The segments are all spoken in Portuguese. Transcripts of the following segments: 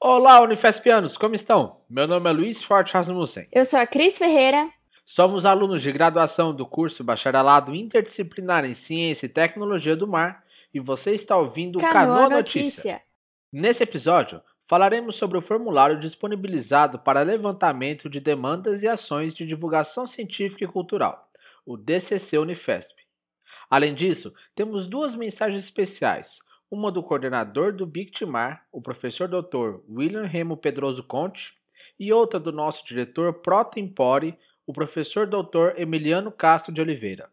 Olá, Unifespianos, como estão? Meu nome é Luiz Forte Rasmussen. Eu sou a Cris Ferreira. Somos alunos de graduação do curso Bacharelado Interdisciplinar em Ciência e Tecnologia do Mar e você está ouvindo o Canoa Canoa Notícia. Notícia. Nesse episódio, falaremos sobre o formulário disponibilizado para levantamento de demandas e ações de divulgação científica e cultural, o DCC Unifesp. Além disso, temos duas mensagens especiais, uma do coordenador do Bictimar, o professor Dr. William Remo Pedroso Conte, e outra do nosso diretor Pro Tempore, o professor Dr. Emiliano Castro de Oliveira.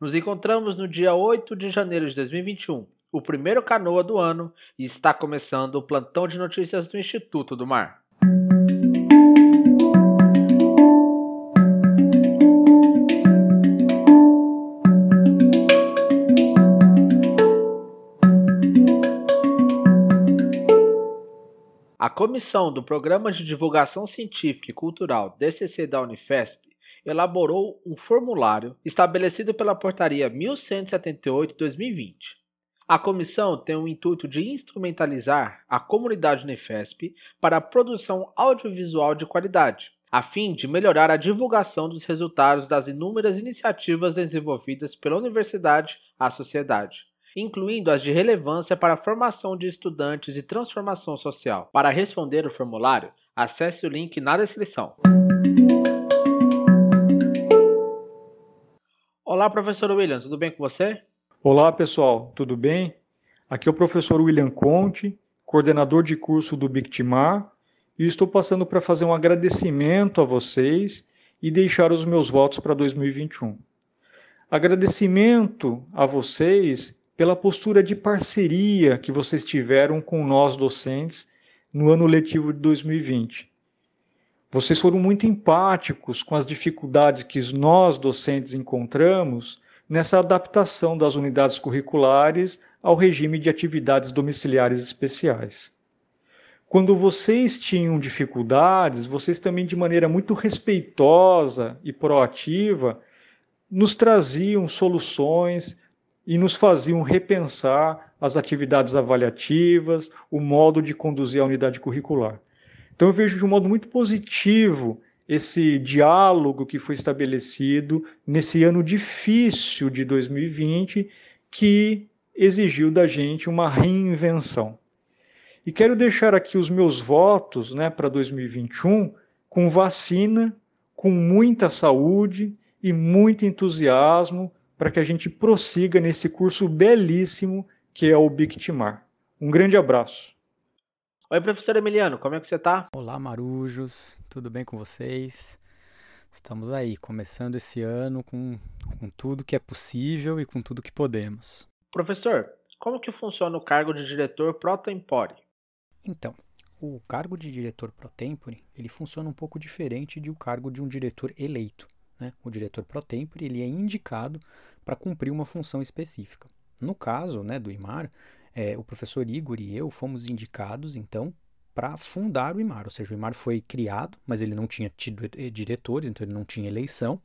Nos encontramos no dia 8 de janeiro de 2021, o primeiro canoa do ano, e está começando o plantão de notícias do Instituto do Mar. Comissão do Programa de Divulgação Científica e Cultural DCC da Unifesp elaborou um formulário estabelecido pela Portaria 1178-2020. A comissão tem o intuito de instrumentalizar a comunidade Unifesp para a produção audiovisual de qualidade, a fim de melhorar a divulgação dos resultados das inúmeras iniciativas desenvolvidas pela universidade à sociedade incluindo as de relevância para a formação de estudantes e transformação social. Para responder o formulário, acesse o link na descrição. Olá, professor William, tudo bem com você? Olá, pessoal, tudo bem? Aqui é o professor William Conte, coordenador de curso do Bictimar, e estou passando para fazer um agradecimento a vocês e deixar os meus votos para 2021. Agradecimento a vocês pela postura de parceria que vocês tiveram com nós docentes no ano letivo de 2020. Vocês foram muito empáticos com as dificuldades que nós docentes encontramos nessa adaptação das unidades curriculares ao regime de atividades domiciliares especiais. Quando vocês tinham dificuldades, vocês também, de maneira muito respeitosa e proativa, nos traziam soluções, e nos faziam repensar as atividades avaliativas, o modo de conduzir a unidade curricular. Então eu vejo de um modo muito positivo esse diálogo que foi estabelecido nesse ano difícil de 2020 que exigiu da gente uma reinvenção. E quero deixar aqui os meus votos né, para 2021 com vacina, com muita saúde e muito entusiasmo para que a gente prossiga nesse curso belíssimo que é o Bictimar. Um grande abraço. Oi, professor Emiliano, como é que você está? Olá, marujos, tudo bem com vocês? Estamos aí, começando esse ano com, com tudo que é possível e com tudo que podemos. Professor, como que funciona o cargo de diretor pro tempore? Então, o cargo de diretor pro tempore, ele funciona um pouco diferente de o cargo de um diretor eleito. Né? O diretor pro tempore, ele é indicado para cumprir uma função específica. No caso né, do IMAR, é, o professor Igor e eu fomos indicados, então, para fundar o IMAR. Ou seja, o IMAR foi criado, mas ele não tinha tido eh, diretores, então ele não tinha eleição.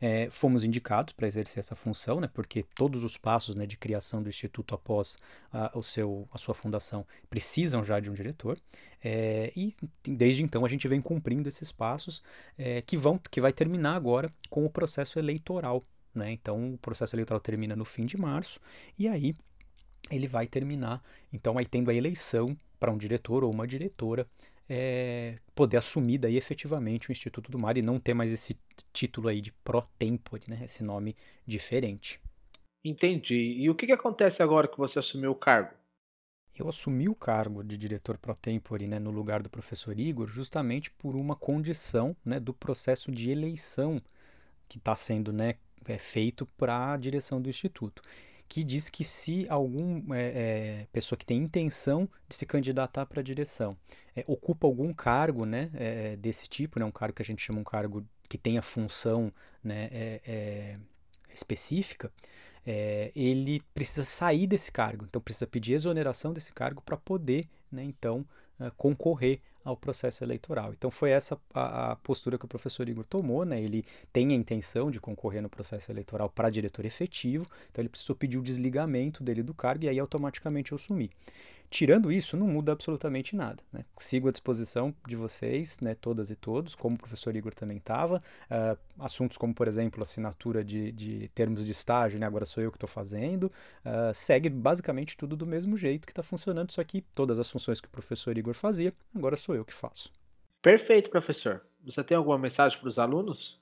É, fomos indicados para exercer essa função, né, porque todos os passos né, de criação do Instituto após a, o seu, a sua fundação precisam já de um diretor. É, e desde então a gente vem cumprindo esses passos é, que, vão, que vai terminar agora com o processo eleitoral né? Então o processo eleitoral termina no fim de março e aí ele vai terminar, então aí tendo a eleição para um diretor ou uma diretora é, poder assumir daí efetivamente o Instituto do Mar e não ter mais esse título aí de pro tempore, né? Esse nome diferente. Entendi. E o que, que acontece agora que você assumiu o cargo? Eu assumi o cargo de diretor pro tempore né, no lugar do professor Igor justamente por uma condição né, do processo de eleição que está sendo né, é, feito para a direção do Instituto, que diz que se alguma é, é, pessoa que tem intenção de se candidatar para a direção é, ocupa algum cargo né, é, desse tipo, né, um cargo que a gente chama um cargo que tenha função né, é, específica, ele precisa sair desse cargo, então precisa pedir exoneração desse cargo para poder, né, então, concorrer ao processo eleitoral. Então foi essa a, a, postura que o professor Igor tomou, né? Ele tem a intenção de concorrer no processo eleitoral para diretor efetivo, então ele precisou pedir o desligamento dele do cargo e aí automaticamente eu assumi. Tirando isso, não muda absolutamente nada. Né? Sigo à disposição de vocês, né, todas e todos, como o professor Igor também estava. Uh, assuntos como, por exemplo, assinatura de, de termos de estágio, né, agora sou eu que estou fazendo. Uh, segue basicamente tudo do mesmo jeito que está funcionando, só que todas as funções que o professor Igor fazia, agora sou eu que faço. Perfeito, professor. Você tem alguma mensagem para os alunos?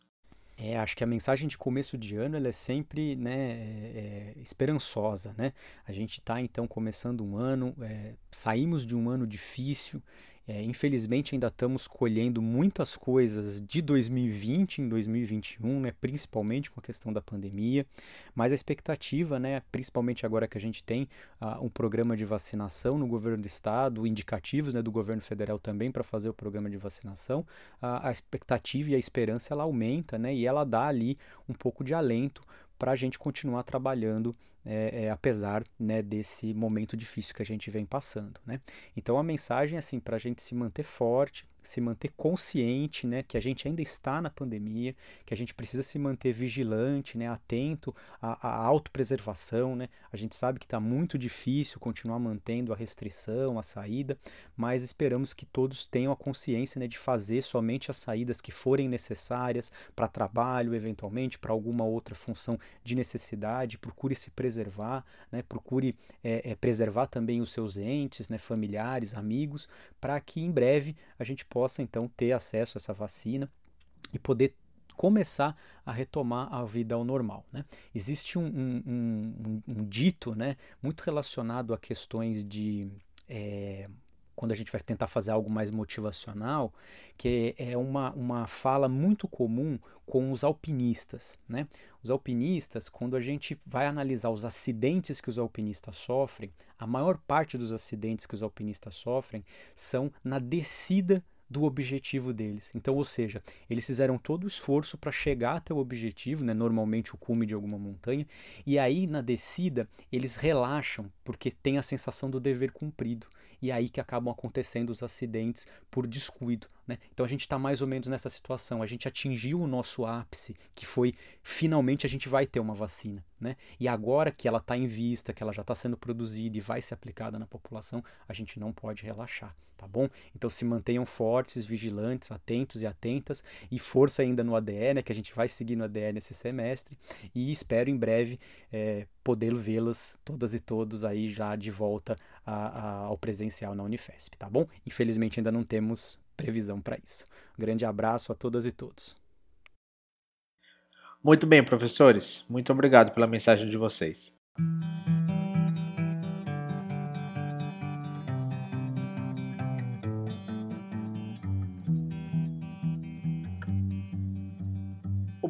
É, acho que a mensagem de começo de ano ela é sempre né, é, é, esperançosa. Né? A gente está então começando um ano, é, saímos de um ano difícil é, infelizmente ainda estamos colhendo muitas coisas de 2020 em 2021, né, principalmente com a questão da pandemia, mas a expectativa, né, principalmente agora que a gente tem uh, um programa de vacinação no governo do estado, indicativos né, do governo federal também para fazer o programa de vacinação, uh, a expectativa e a esperança ela aumenta né, e ela dá ali um pouco de alento para a gente continuar trabalhando é, é, apesar né, desse momento difícil que a gente vem passando. Né? Então a mensagem é assim para a gente se manter forte, se manter consciente, né, que a gente ainda está na pandemia, que a gente precisa se manter vigilante, né, atento à, à autopreservação, né? A gente sabe que está muito difícil continuar mantendo a restrição, a saída, mas esperamos que todos tenham a consciência, né, de fazer somente as saídas que forem necessárias para trabalho, eventualmente para alguma outra função de necessidade. Procure se preservar, né? Procure é, é, preservar também os seus entes, né, familiares, amigos, para que em breve a gente possa então ter acesso a essa vacina e poder começar a retomar a vida ao normal. Né? Existe um, um, um, um, dito né, muito relacionado a questões de. É, quando a gente vai tentar fazer algo mais motivacional, que é uma, uma fala muito comum com os alpinistas. Né? Os alpinistas, quando a gente vai analisar os acidentes que os alpinistas sofrem, a maior parte dos acidentes que os alpinistas sofrem são na descida do objetivo deles. Então, ou seja, eles fizeram todo o esforço para chegar até o objetivo, né, normalmente o cume de alguma montanha, e aí na descida eles relaxam porque tem a sensação do dever cumprido. E é aí que acabam acontecendo os acidentes por descuido. Né? Então a gente está mais ou menos nessa situação. A gente atingiu o nosso ápice, que foi finalmente a gente vai ter uma vacina. Né? E agora que ela está em vista, que ela já está sendo produzida e vai ser aplicada na população, a gente não pode relaxar, tá bom? Então se mantenham fortes, vigilantes, atentos e atentas e força ainda no ADE, né, que a gente vai seguir no ADE nesse semestre e espero em breve é, poder vê-las todas e todos aí já de volta a, a, ao presencial na Unifesp, tá bom? Infelizmente ainda não temos previsão para isso. Um grande abraço a todas e todos. Muito bem, professores. Muito obrigado pela mensagem de vocês.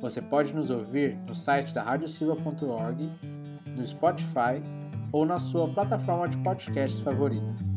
Você pode nos ouvir no site da radiosilva.org, no Spotify ou na sua plataforma de podcasts favorita.